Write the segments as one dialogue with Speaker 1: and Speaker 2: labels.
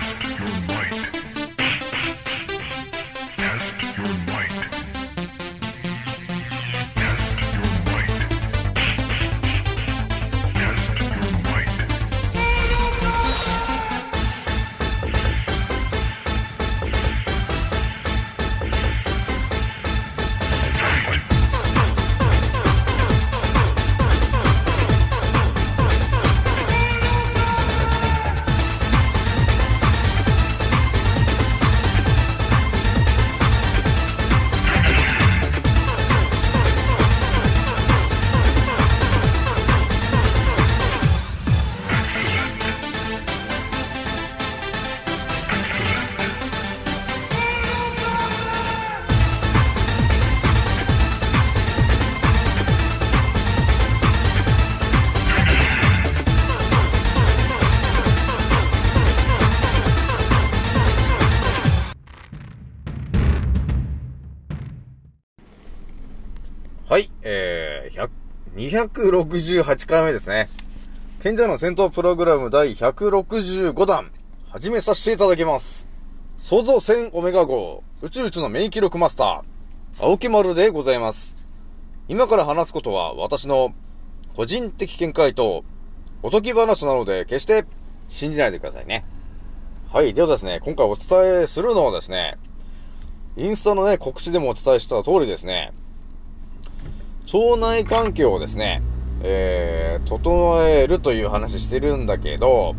Speaker 1: Test your might.
Speaker 2: 268回目ですね。賢者の戦闘プログラム第165弾、始めさせていただきます。創造戦オメガ号、宇宙一の免疫力マスター、青木丸でございます。今から話すことは私の個人的見解とおとぎ話なので決して信じないでくださいね。はい、ではですね、今回お伝えするのはですね、インスタのね、告知でもお伝えした通りですね、腸内環境をですね、えー、整えるという話してるんだけど、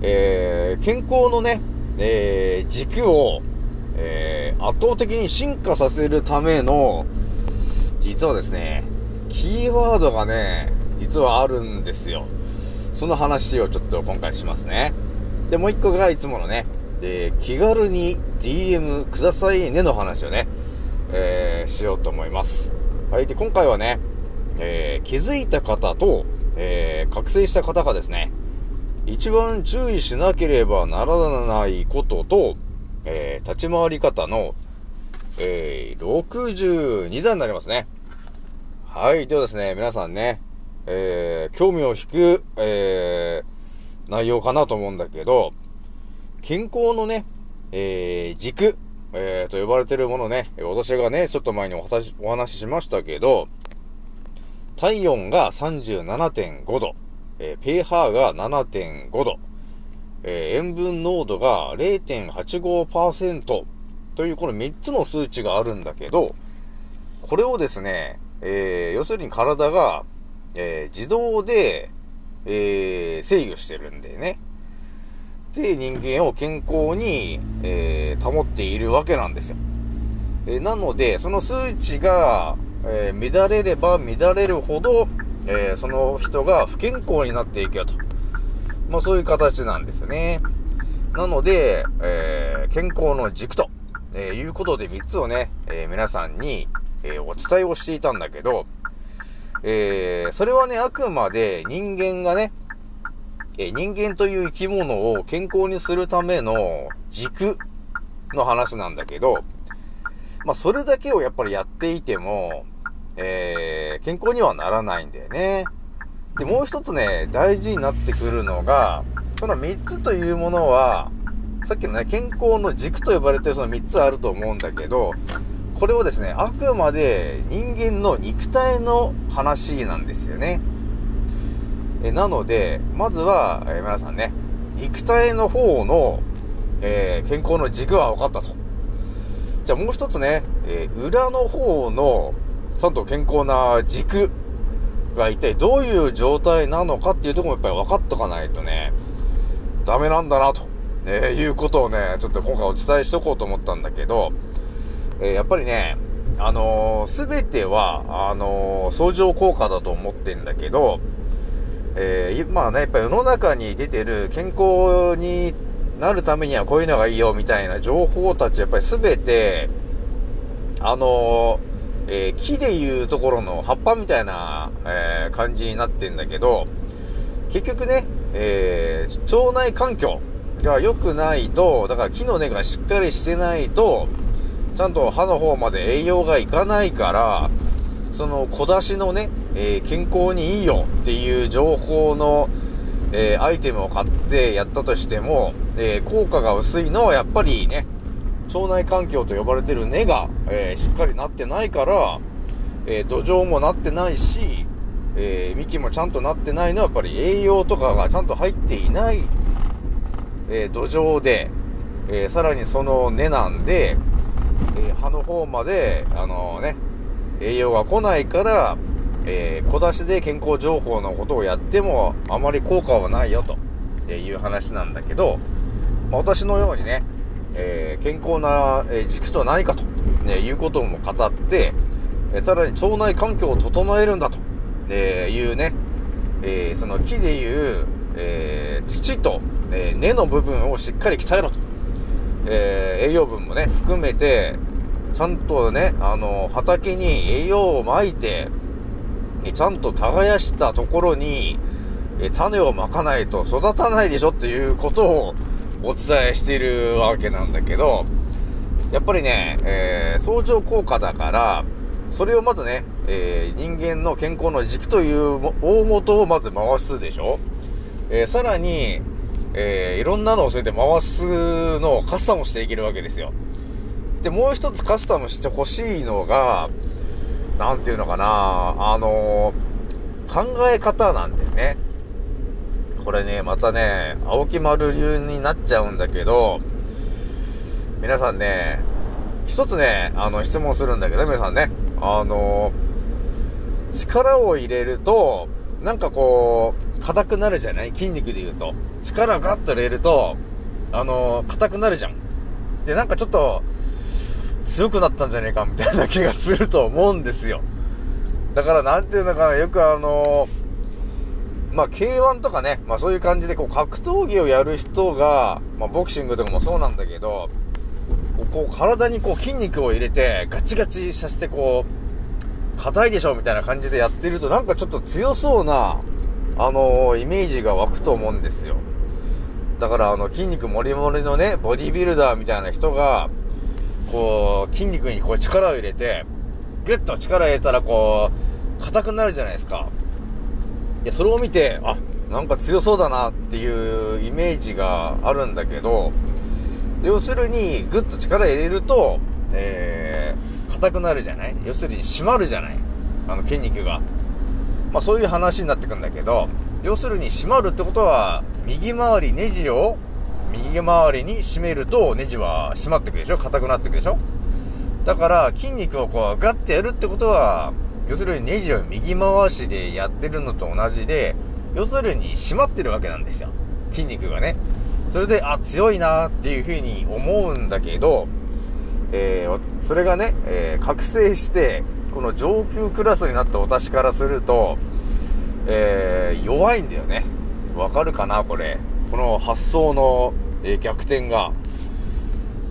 Speaker 2: えー、健康のね、えー、軸を、えー、圧倒的に進化させるための、実はですね、キーワードがね、実はあるんですよ。その話をちょっと今回しますね。で、もう一個がいつものね、え、気軽に DM くださいねの話をね、えー、しようと思います。はい。で、今回はね、えー気づいた方と、えー覚醒した方がですね、一番注意しなければならないことと、えー立ち回り方の、えー62段になりますね。はい。ではですね、皆さんね、えー興味を引く、えー内容かなと思うんだけど、健康のね、えー軸、えーと呼ばれてるものね、私がね、ちょっと前にお話お話ししましたけど、体温が37.5度、えー、pH が7.5度、えー塩分濃度が0.85%というこの3つの数値があるんだけど、これをですね、えー要するに体が、えー自動で、えー制御してるんでね。で、人間を健康に、えー保っているわけなんですよ。えーなので、その数値が、えー乱れれば乱れるほど、えーその人が不健康になっていくよと。まあそういう形なんですよね。なので、えー健康の軸と、えーいうことで3つをね、えー皆さんに、えーお伝えをしていたんだけど、えーそれはね、あくまで人間がね、え人間という生き物を健康にするための軸の話なんだけど、まあ、それだけをやっぱりやっていても、えー健康にはならないんだよね。で、もう一つね、大事になってくるのが、その3つというものは、さっきのね、健康の軸と呼ばれてるその3つあると思うんだけど、これをですね、あくまで人間の肉体の話なんですよね。えなので、まずは、え皆さんね、肉体の方の、えー健康の軸は分かったと。じゃあもう一つね、えー裏の方の、ちゃんと健康な軸が一体どういう状態なのかっていうところもやっぱり分かっとかないとね、ダメなんだなと、えーいうことをね、ちょっと今回お伝えしとこうと思ったんだけど、えやっぱりね、あのすべては、あの相乗効果だと思ってんだけど、えー、まあね、やっぱ世の中に出てる健康になるためにはこういうのがいいよみたいな情報たち、やっぱりすべて、あのえー木でいうところの葉っぱみたいな、えー感じになってんだけど、結局ね、えー腸内環境が良くないと、だから木の根がしっかりしてないと、ちゃんと歯の方まで栄養がいかないから、その小出しのね、えー健康にいいよっていう情報の、えーアイテムを買ってやったとしても、えー効果が薄いのはやっぱりね、腸内環境と呼ばれてる根が、えしっかりなってないから、え土壌もなってないし、えー幹もちゃんとなってないのはやっぱり栄養とかがちゃんと入っていない、え土壌で、えさらにその根なんで、え葉の方まで、あのね、栄養が来ないから、えー小出しで健康情報のことをやってもあまり効果はないよという話なんだけど、まあ私のようにね、えー健康なえー軸とは何かと、ね、いうことも語って、えーさらに腸内環境を整えるんだと、えいうね、えーその木でいう、えー土と、えー根の部分をしっかり鍛えろと。えー栄養分もね、含めて、ちゃんとね、あの、畑に栄養をまいて、ちゃんと耕したところに、え種をまかないと育たないでしょっていうことをお伝えしているわけなんだけど、やっぱりね、えー相乗効果だから、それをまずね、えー人間の健康の軸という大元をまず回すでしょ？えーさらに、えーいろんなのをそれで回すのをカスタムしていけるわけですよ。で、もう一つカスタムしてほしいのが、なんていうのかな、あの考え方なんだよね。これね、またね、青木丸流になっちゃうんだけど、皆さんね、一つね、あの、質問するんだけど、皆さんね、あの力を入れると、なんかこう、硬くなるじゃない？筋肉で言うと。力をガッと入れると、あの硬くなるじゃん。で、なんかちょっと、強くなったんじゃねえか、みたいな気がすると思うんですよ。だから、なんていうのかな、よくあのーまあ、K1 とかね、まあそういう感じで、こう、格闘技をやる人が、まあ、ボクシングとかもそうなんだけど、こう、体にこう、筋肉を入れて、ガチガチさせて、こう、硬いでしょみたいな感じでやってると、なんかちょっと強そうな、あのーイメージが湧くと思うんですよ。だから、あの、筋肉もりもりのね、ボディビルダーみたいな人が、こう、筋肉にこう力を入れて、ギュッと力を入れたら、こう、硬くなるじゃないですか。いや、それを見て、あ、なんか強そうだなっていうイメージがあるんだけど、要するに、ぐっと力入れると、えー、硬くなるじゃない？要するに締まるじゃない？あの筋肉が。まあそういう話になってくんだけど、要するに締まるってことは、右回りネジを右回りに締めるとネジは締まってくでしょ？硬くなってくでしょ？だから筋肉をこうガッてやるってことは、要するにネジを右回しでやってるのと同じで、要するに締まってるわけなんですよ。筋肉がね。それで、あ、強いなっていうふうに思うんだけど、えーそれがね、えー覚醒して、この上級クラスになった私からすると、えー弱いんだよね。わかるかなこれ？この発想の、えー逆転が。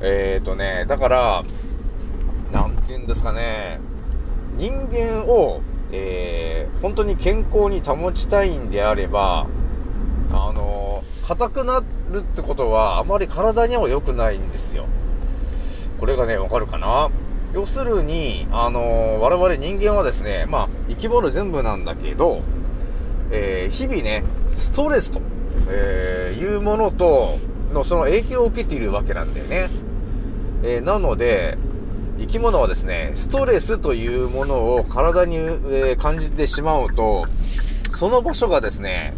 Speaker 2: えーとね、だから、なんて言うんですかね、人間を、えー本当に健康に保ちたいんであれば、あのー硬くなるってことは、あまり体には良くないんですよ。これがね、わかるかな？要するに、あのー我々人間はですね、まあ、生き物全部なんだけど、えー日々ね、ストレスと、えーいうものと、のその影響を受けているわけなんだよね。えーなので、生き物はですね、ストレスというものを体に、えー感じてしまうと、その場所がですね、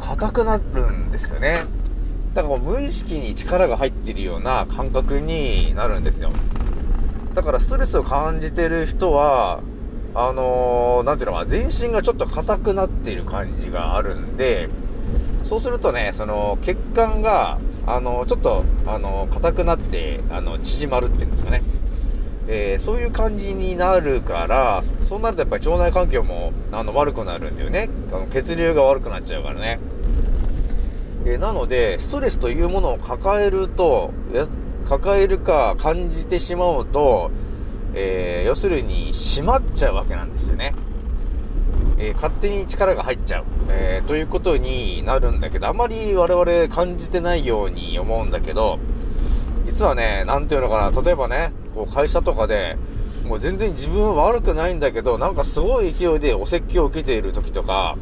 Speaker 2: 硬くなるんですよね。だから無意識に力が入っているような感覚になるんですよ。だからストレスを感じてる人は、あのーなんていうのか、全身がちょっと硬くなっている感じがあるんで、そうするとね、その血管が、あのちょっと、あの硬くなって、あの、縮まるっていうんですかね。えーそういう感じになるから、そうなるとやっぱり腸内環境も、あの、悪くなるんだよね。あの血流が悪くなっちゃうからね。えーなので、ストレスというものを抱えると、抱えるか感じてしまうと、えー要するに締まっちゃうわけなんですよね。えー勝手に力が入っちゃう、えーということになるんだけど、あまり我々感じてないように思うんだけど、実はね、なんていうのかな、例えばね、こう会社とかで、もう全然自分は悪くないんだけど、なんかすごい勢いでお説教を受けている時とか、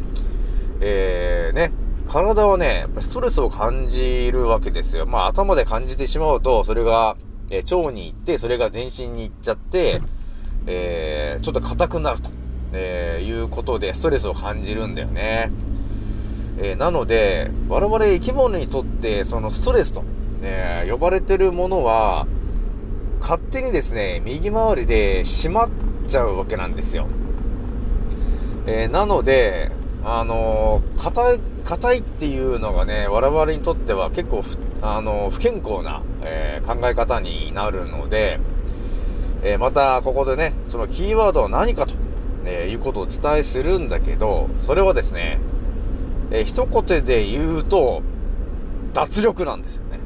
Speaker 2: えー、ね、体はね、ストレスを感じるわけですよ。まあ頭で感じてしまうと、それが、え腸に行って、それが全身に行っちゃって、えーちょっと硬くなると、えーいうことでストレスを感じるんだよね。えーなので、我々生き物にとって、そのストレスと、え呼ばれてるものは、勝手にですね、右回りで閉まっちゃうわけなんですよ。えーなので、あのー硬い、硬いっていうのがね、我々にとっては結構ふ、あのー不健康な、えー考え方になるので、えーまた、ここでね、そのキーワードは何かと、えーいうことをお伝えするんだけど、それはですね、えー一言で言うと、脱力なんですよね。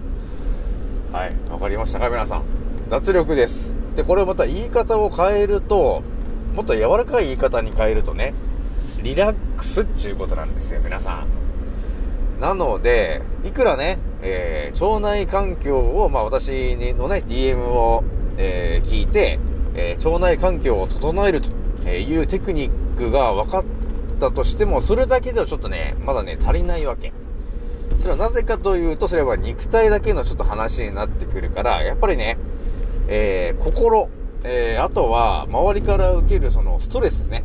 Speaker 2: はい。わかりましたか皆さん。脱力です。で、これまた言い方を変えると、もっと柔らかい言い方に変えるとね、リラックスっていうことなんですよ、皆さん。なので、いくらね、えー腸内環境を、まあ私のね、DM を、えー聞いて、えー腸内環境を整えるとえいうテクニックが分かったとしても、それだけではちょっとね、まだね、足りないわけ。それはなぜかというと、それは肉体だけのちょっと話になってくるから、やっぱりね、えー心、えーあとは、周りから受けるそのストレスですね。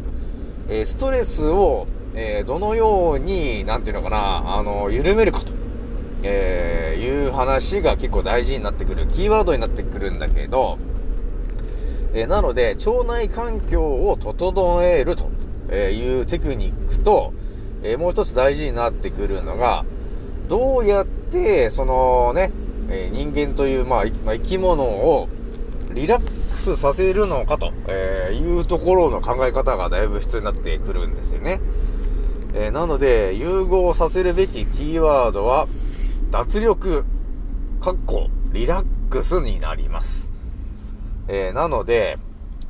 Speaker 2: えーストレスを、えどのように、なんていうのかな、あの、緩めるかと、えーいう話が結構大事になってくる、キーワードになってくるんだけど、えなので、腸内環境を整えるというテクニックと、えもう一つ大事になってくるのが、どうやって、そのね、え人間という、まあ、生き物をリラックスさせるのかと、えいうところの考え方がだいぶ必要になってくるんですよね。えなので、融合させるべきキーワードは、脱力、かっこ、リラックスになります。えーなので、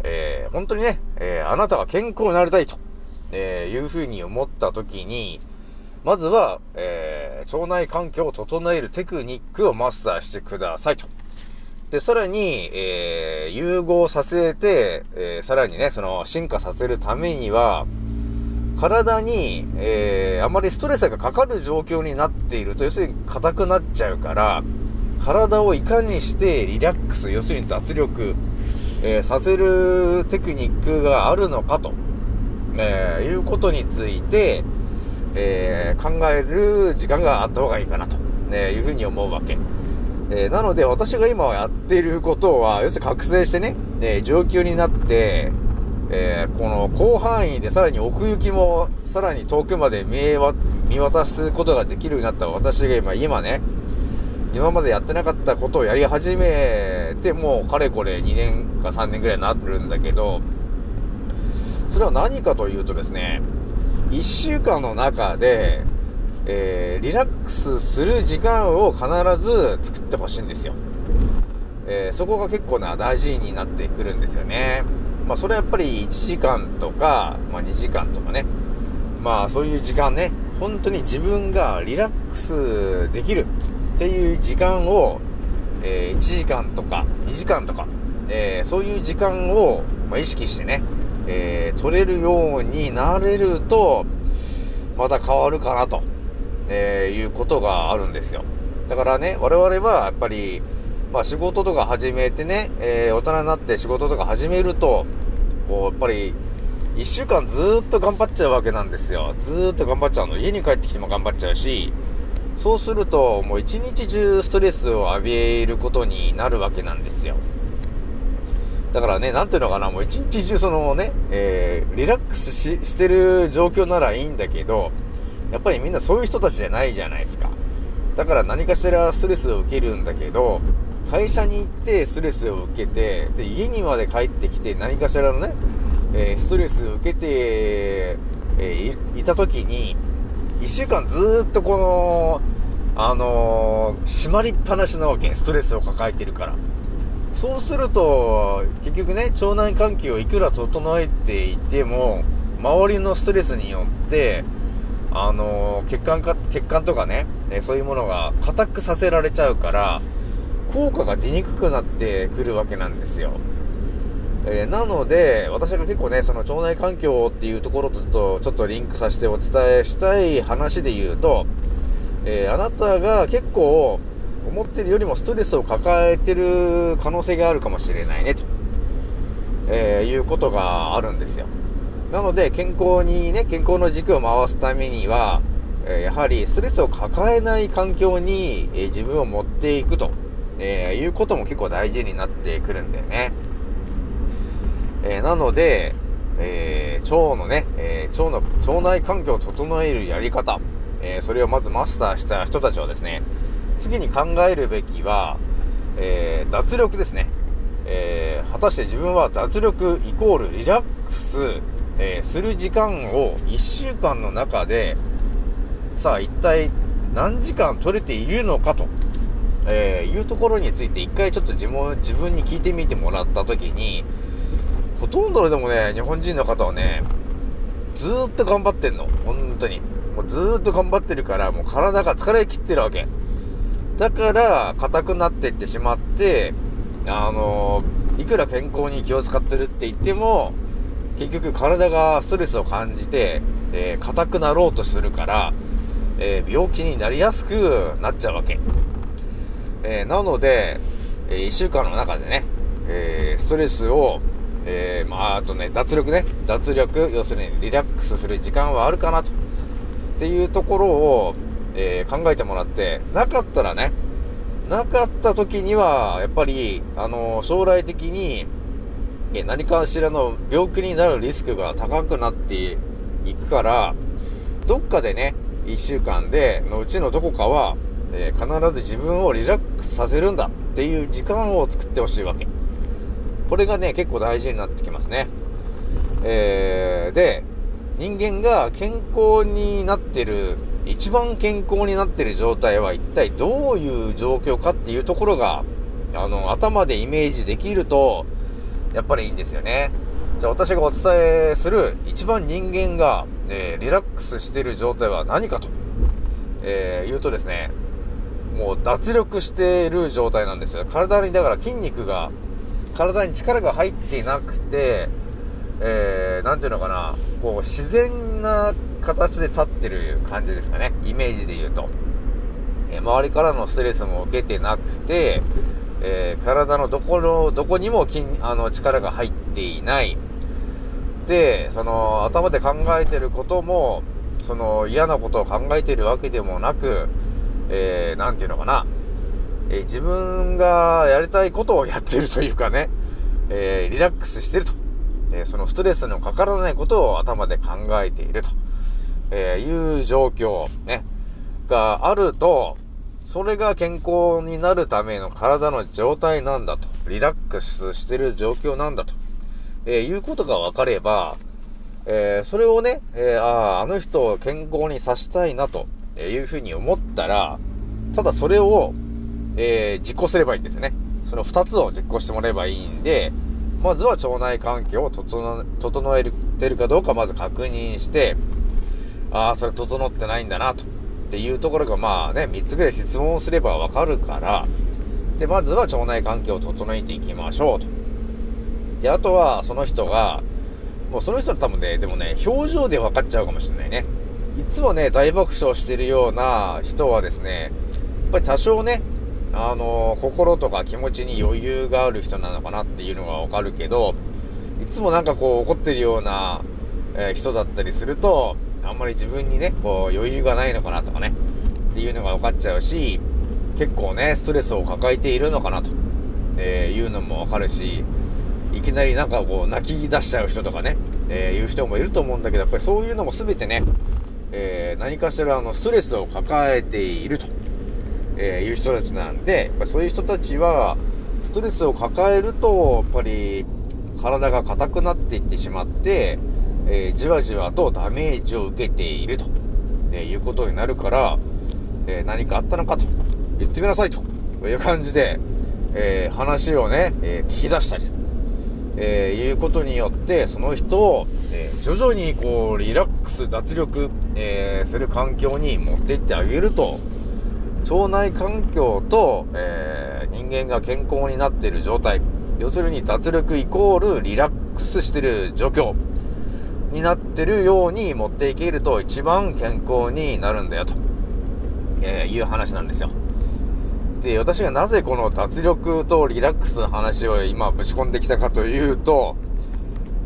Speaker 2: えー本当にね、えーあなたが健康になりたいと、えーいうふうに思った時に、まずは、えー腸内環境を整えるテクニックをマスターしてくださいと。で、さらに、えー融合させて、えーさらにね、その、進化させるためには、体に、えーあまりストレスがかかる状況になっていると、要するに硬くなっちゃうから、体をいかにしてリラックス、要するに脱力、えーさせるテクニックがあるのかと、えーいうことについて、えー考える時間があった方がいいかなと、ね、いうふうに思うわけ。えなので私が今やっていることは、要するに覚醒してね、えー状況になって、えこの広範囲でさらに奥行きもさらに遠くまで見えわ見渡すことができるようになった私が今、今ね、今までやってなかったことをやり始めて、もうかれこれ2年か3年ぐらいになるんだけど、それは何かというとですね、1週間の中で、えーリラックスする時間を必ず作ってほしいんですよ。えーそこが結構な大事になってくるんですよね。まあそれはやっぱり1時間とか、まあ2時間とかね。まあそういう時間ね、本当に自分がリラックスできるっていう時間を、えー1時間とか2時間とか、えーそういう時間を、まあ、意識してね、えー取れるようになれると、また変わるかなと、えーいうことがあるんですよ。だからね、我々はやっぱり、まあ仕事とか始めてね、えー大人になって仕事とか始めると、こう、やっぱり、一週間ずっと頑張っちゃうわけなんですよ。ずっと頑張っちゃうの。家に帰ってきても頑張っちゃうし、そうすると、もう一日中ストレスを浴びることになるわけなんですよ。だからね、なんていうのかな、もう一日中そのね、えー、リラックスししてる状況ならいいんだけど、やっぱりみんなそういう人たちじゃないじゃないですか。だから何かしらストレスを受けるんだけど、会社に行ってストレスを受けて、で、家にまで帰ってきて何かしらのね、えーストレスを受けて、えーいいた時に、一週間ずっとこの、あのー閉まりっぱなしなわけ。ストレスを抱えてるから。そうすると、結局ね、腸内環境をいくら整えていても、周りのストレスによって、あのー血管か、血管とかね、えそういうものが硬くさせられちゃうから、効果が出にくくなってくるわけなんですよ。えーなので、私が結構ね、その腸内環境っていうところとちょっとリンクさせてお伝えしたい話で言うと、えーあなたが結構思ってるよりもストレスを抱えてる可能性があるかもしれないねと、えーいうことがあるんですよ。なので健康にね、健康の軸を回すためには、えーやはりストレスを抱えない環境に、えー自分を持っていくと、えーいうことも結構大事になってくるんだよね。えーなので、えー腸のね、えー腸の、腸内環境を整えるやり方、えそれをまずマスターした人たちはですね、次に考えるべきは、え脱力ですね。え果たして自分は脱力イコールリラックス、えする時間を1週間の中で、さあ一体何時間取れているのかと、えいうところについて一回ちょっと自分自分に聞いてみてもらったときに、ほとんどでもね、日本人の方はね、ずーっと頑張ってんの。本当に。もうずーっと頑張ってるから、もう体が疲れ切ってるわけ。だから、硬くなっていってしまって、あのーいくら健康に気を使ってるって言っても、結局体がストレスを感じて、えー硬くなろうとするから、えー病気になりやすくなっちゃうわけ。えーなので、え1週間の中でね、えーストレスを、えーまあ、あとね、脱力ね、脱力、要するにリラックスする時間はあるかなと。っていうところを、えー考えてもらって、なかったらね、なかった時には、やっぱり、あのー将来的に、え何かしらの病気になるリスクが高くなっていくから、どっかでね、一週間で、のうちのどこかは、え必ず自分をリラックスさせるんだっていう時間を作ってほしいわけ。これがね、結構大事になってきますね。えー、で、人間が健康になってる、一番健康になってる状態は一体どういう状況かっていうところが、あの、頭でイメージできると、やっぱりいいんですよね。じゃあ私がお伝えする一番人間が、えーリラックスしてる状態は何かと、えー言うとですね、もう脱力している状態なんですよ。体に、だから筋肉が、体に力が入っていなくて、えー、なんていうのかな、こう、自然な形で立ってる感じですかね。イメージで言うと。えー周りからのストレスも受けてなくて、えー体のどこの、どこにも筋、あの、力が入っていない。で、その、頭で考えてることも、その、嫌なことを考えてるわけでもなく、えー、なんていうのかな、えー自分がやりたいことをやってるというかね、えーリラックスしてると。えそのストレスのかからないことを頭で考えていると、えいう状況、ね、があると、それが健康になるための体の状態なんだと。リラックスしてる状況なんだと。えいうことが分かれば、えーそれをね、えーああ、あの人を健康にさしたいなというふうに思ったら、ただそれを、えー実行すればいいんですよね。その二つを実行してもらえばいいんで、まずは腸内環境を整整えてるかどうかまず確認して、ああ、それ整ってないんだなと。っていうところがまあね、3つぐらい質問すればわかるから、で、まずは腸内環境を整えていきましょうと。で、あとはその人が、もうその人の多分ね、でもね、表情で分かっちゃうかもしれないね。いつもね、大爆笑してるような人はですね、やっぱり多少ね、あの心とか気持ちに余裕がある人なのかなっていうのがわかるけど、いつもなんかこう怒ってるような、えー人だったりすると、あんまり自分にね、こう余裕がないのかなとかね、っていうのが分かっちゃうし、結構ね、ストレスを抱えているのかなと、えーいうのも分かるし、いきなりなんかこう泣き出しちゃう人とかね、えーいう人もいると思うんだけど、やっぱりそういうのも全てね、えー何かしらのストレスを抱えていると、えーいう人たちなんで、やっぱそういう人たちは、ストレスを抱えると、やっぱり体が硬くなっていってしまって、えーじわじわとダメージを受けていると、えーいうことになるから、えー何かあったのかと言ってみなさいと。いう感じで、えー話をね、えー聞き出したりと、えいうことによって、その人を、えー徐々にこう、リラックス、脱力、えーする環境に持っていってあげると、腸内環境と、えー人間が健康になっている状態、要するに脱力イコールリラックスしてる状況。になってるように持っていけると一番健康になるんだよと、えーいう話なんですよ。で、私がなぜこの脱力とリラックスの話を今ぶち込んできたかというと、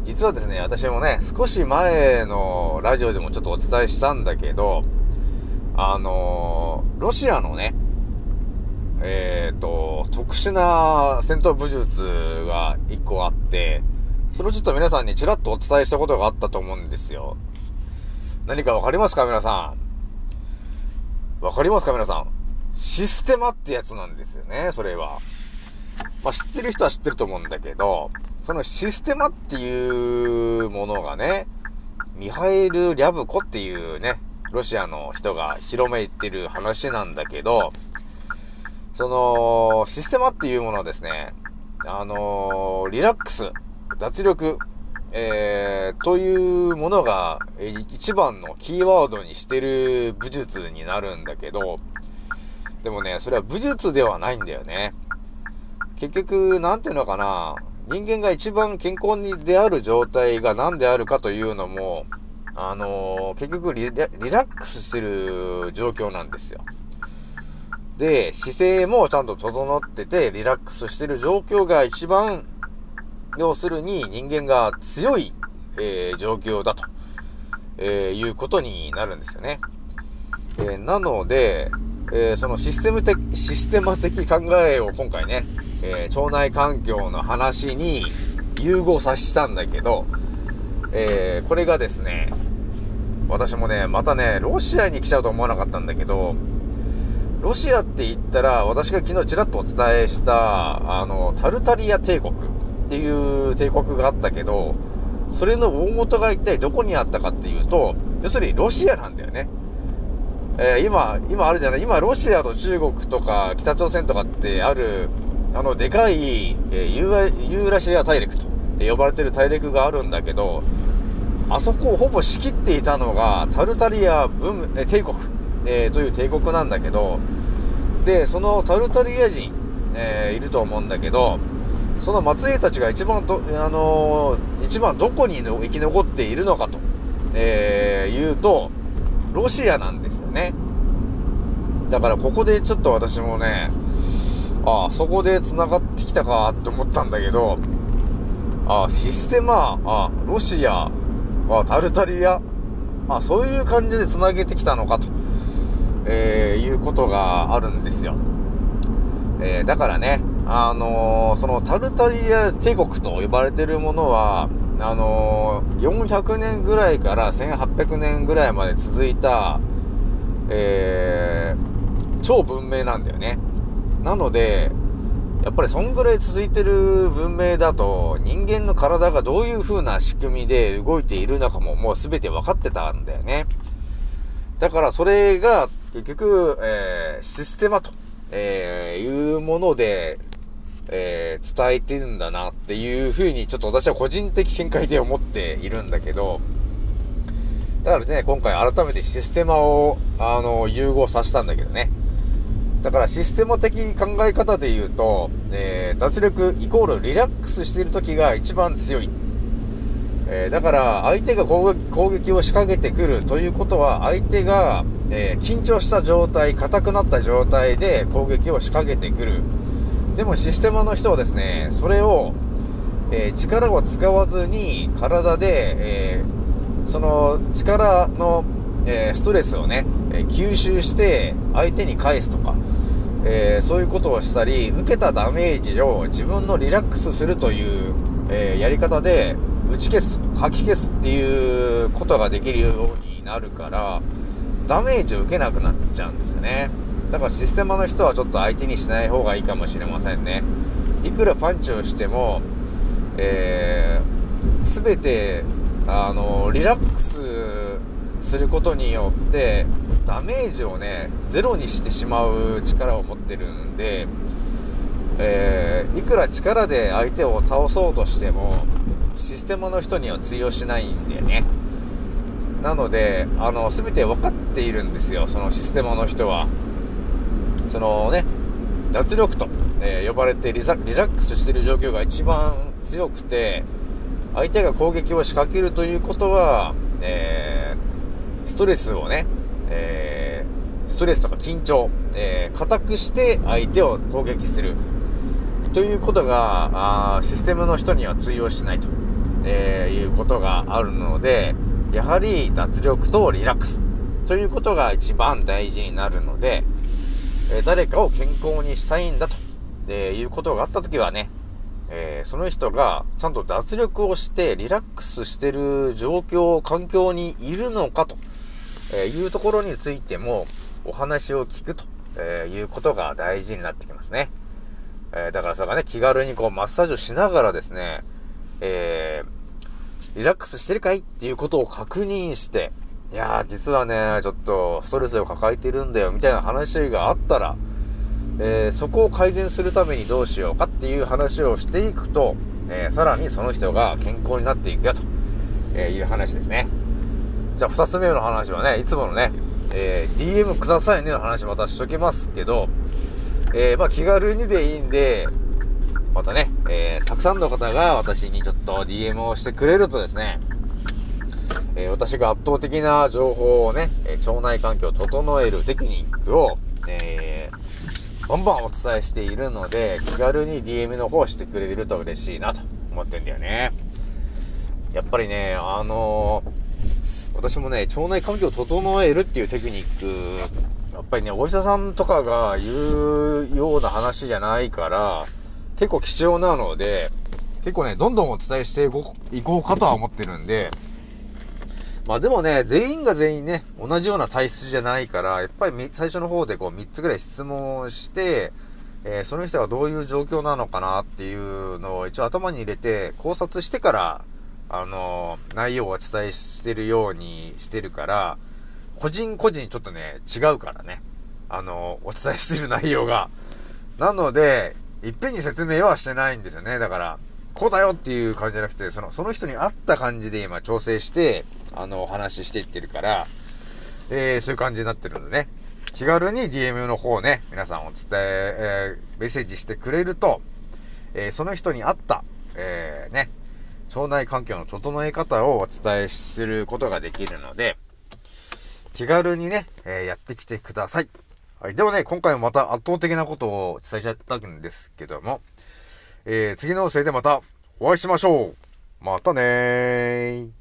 Speaker 2: 実はですね、私もね、少し前のラジオでもちょっとお伝えしたんだけど、あのーロシアのね、えっ、と、特殊な戦闘武術が一個あって、それをちょっと皆さんにちらっとお伝えしたことがあったと思うんですよ。何かわかりますか皆さん？わかりますか皆さん？システマってやつなんですよね、それは。まあ、知ってる人は知ってると思うんだけど、そのシステマっていうものがね、ミハエル・リャブコっていうね、ロシアの人が広めいってる話なんだけど、その、システマっていうものはですね、あのーリラックス、脱力、えー、というものが、一番のキーワードにしてる武術になるんだけど、でもね、それは武術ではないんだよね。結局、なんていうのかな、人間が一番健康にである状態が何であるかというのも、あのー結局リラックスしてる状況なんですよ。で、姿勢もちゃんと整ってて、リラックスしてる状況が一番、要するに人間が強い、えー状況だと、えーいうことになるんですよね。えーなので、えーそのシステム的、システマ的考えを今回ね、えー腸内環境の話に融合させたんだけど、えーこれがですね、私もね、またね、ロシアに来ちゃうと思わなかったんだけど、ロシアって言ったら、私が昨日ちらっとお伝えした、あの、タルタリア帝国っていう帝国があったけど、それの大元が一体どこにあったかっていうと、要するにロシアなんだよね。えー今、今あるじゃない？今、ロシアと中国とか北朝鮮とかってある、あの、でかい、えーユーラシア大陸と呼ばれてる大陸があるんだけど、あそこをほぼ仕切っていたのが、タルタリア文、え帝国、えーという帝国なんだけど、で、そのタルタリア人、えーいると思うんだけど、その末裔たちが一番ど、あのー一番どこに生き残っているのかと、えー言うと、ロシアなんですよね。だからここでちょっと私もね、ああ、そこで繋がってきたかって思ったんだけど、ああ、システマ、ああ、ロシア、あ、タルタリア、あ、そういう感じで繋げてきたのかと、えーいうことがあるんですよ。えーだからね、あのーそのタルタリア帝国と呼ばれてるものは、あの400年ぐらいから1800年ぐらいまで続いた、え超文明なんだよね。なので、やっぱりそんぐらい続いてる文明だと、人間の体がどういう風な仕組みで動いているのかももう全て分かってたんだよね。だからそれが結局、えーシステマと、えーいうもので、えー伝えてるんだなっていう風にちょっと私は個人的見解で思っているんだけど、だからね、今回改めてシステマを、あの、融合させたんだけどね。だからシステマ的考え方で言うと、えー脱力イコールリラックスしている時が一番強い。えーだから相手が攻撃攻撃を仕掛けてくるということは相手が、えー緊張した状態、硬くなった状態で攻撃を仕掛けてくる。でもシステマの人はですね、それを、えー力を使わずに体で、えーその力の、えーストレスをね、え吸収して相手に返すとか、えーそういうことをしたり、受けたダメージを自分のリラックスするという、えーやり方で打ち消す、吐き消すっていうことができるようになるから、ダメージを受けなくなっちゃうんですよね。だからシステマの人はちょっと相手にしない方がいいかもしれませんね。いくらパンチをしても、えー、全て、あの、リラックスすることによって、ダメージをね、ゼロにしてしまう力を持ってるんで、えー、いくら力で相手を倒そうとしても、システムの人には通用しないんだよね。なので、あの、すべて分かっているんですよ、そのシステムの人は。そのね、脱力と、えー呼ばれてリラックスしてる状況が一番強くて、相手が攻撃を仕掛けるということは、えーストレスをね、えーストレスとか緊張、えー、固くして相手を攻撃する。ということが、あシステムの人には通用しないと、えーいうことがあるので、やはり脱力とリラックス。ということが一番大事になるので、え誰かを健康にしたいんだと、えいうことがあったときはね、えーその人がちゃんと脱力をしてリラックスしてる状況、環境にいるのかと、えーいうところについてもお話を聞くと、えいうことが大事になってきますね。えだからそれがね、気軽にこうマッサージをしながらですね、えリラックスしてるかいっていうことを確認して、いやー、実はね、ちょっとストレスを抱えてるんだよ、みたいな話があったら、えーそこを改善するためにどうしようかっていう話をしていくと、えーさらにその人が健康になっていくよと、えいう話ですね。じゃあ、二つ目の話はね、いつものね、えー DM くださいねの話またしときますけど、えーまあ気軽にでいいんで、またね、えーたくさんの方が私にちょっと DM をしてくれるとですね、え私が圧倒的な情報をね、え腸内環境を整えるテクニックを、えバンバンお伝えしているので、気軽に DM の方してくれると嬉しいなと思ってんだよね。やっぱりね、あのー私もね、腸内環境を整えるっていうテクニック、やっぱりね、お医者さんとかが言うような話じゃないから、結構貴重なので、結構ね、どんどんお伝えしていこうかとは思ってるんで、まあでもね、全員が全員ね、同じような体質じゃないから、やっぱり最初の方でこう3つぐらい質問をして、えーその人がどういう状況なのかなっていうのを一応頭に入れて考察してから、あの内容をお伝えしてるようにしてるから、個人個人ちょっとね、違うからね。あのお伝えしてる内容が。なので、いっぺんに説明はしてないんですよね。だから、こうだよっていう感じじゃなくて、その、その人に合った感じで今調整して、あの、お話ししていってるから、えー、そういう感じになってるのでね。気軽に DM の方ね、皆さんお伝え、えーメッセージしてくれると、えーその人に合った、えーね、腸内環境の整え方をお伝えすることができるので、気軽にね、えーやってきてください。はい。ではね、今回もまた圧倒的なことを伝えちゃったんですけども、えー次のせいでまたお会いしましょう。またねー。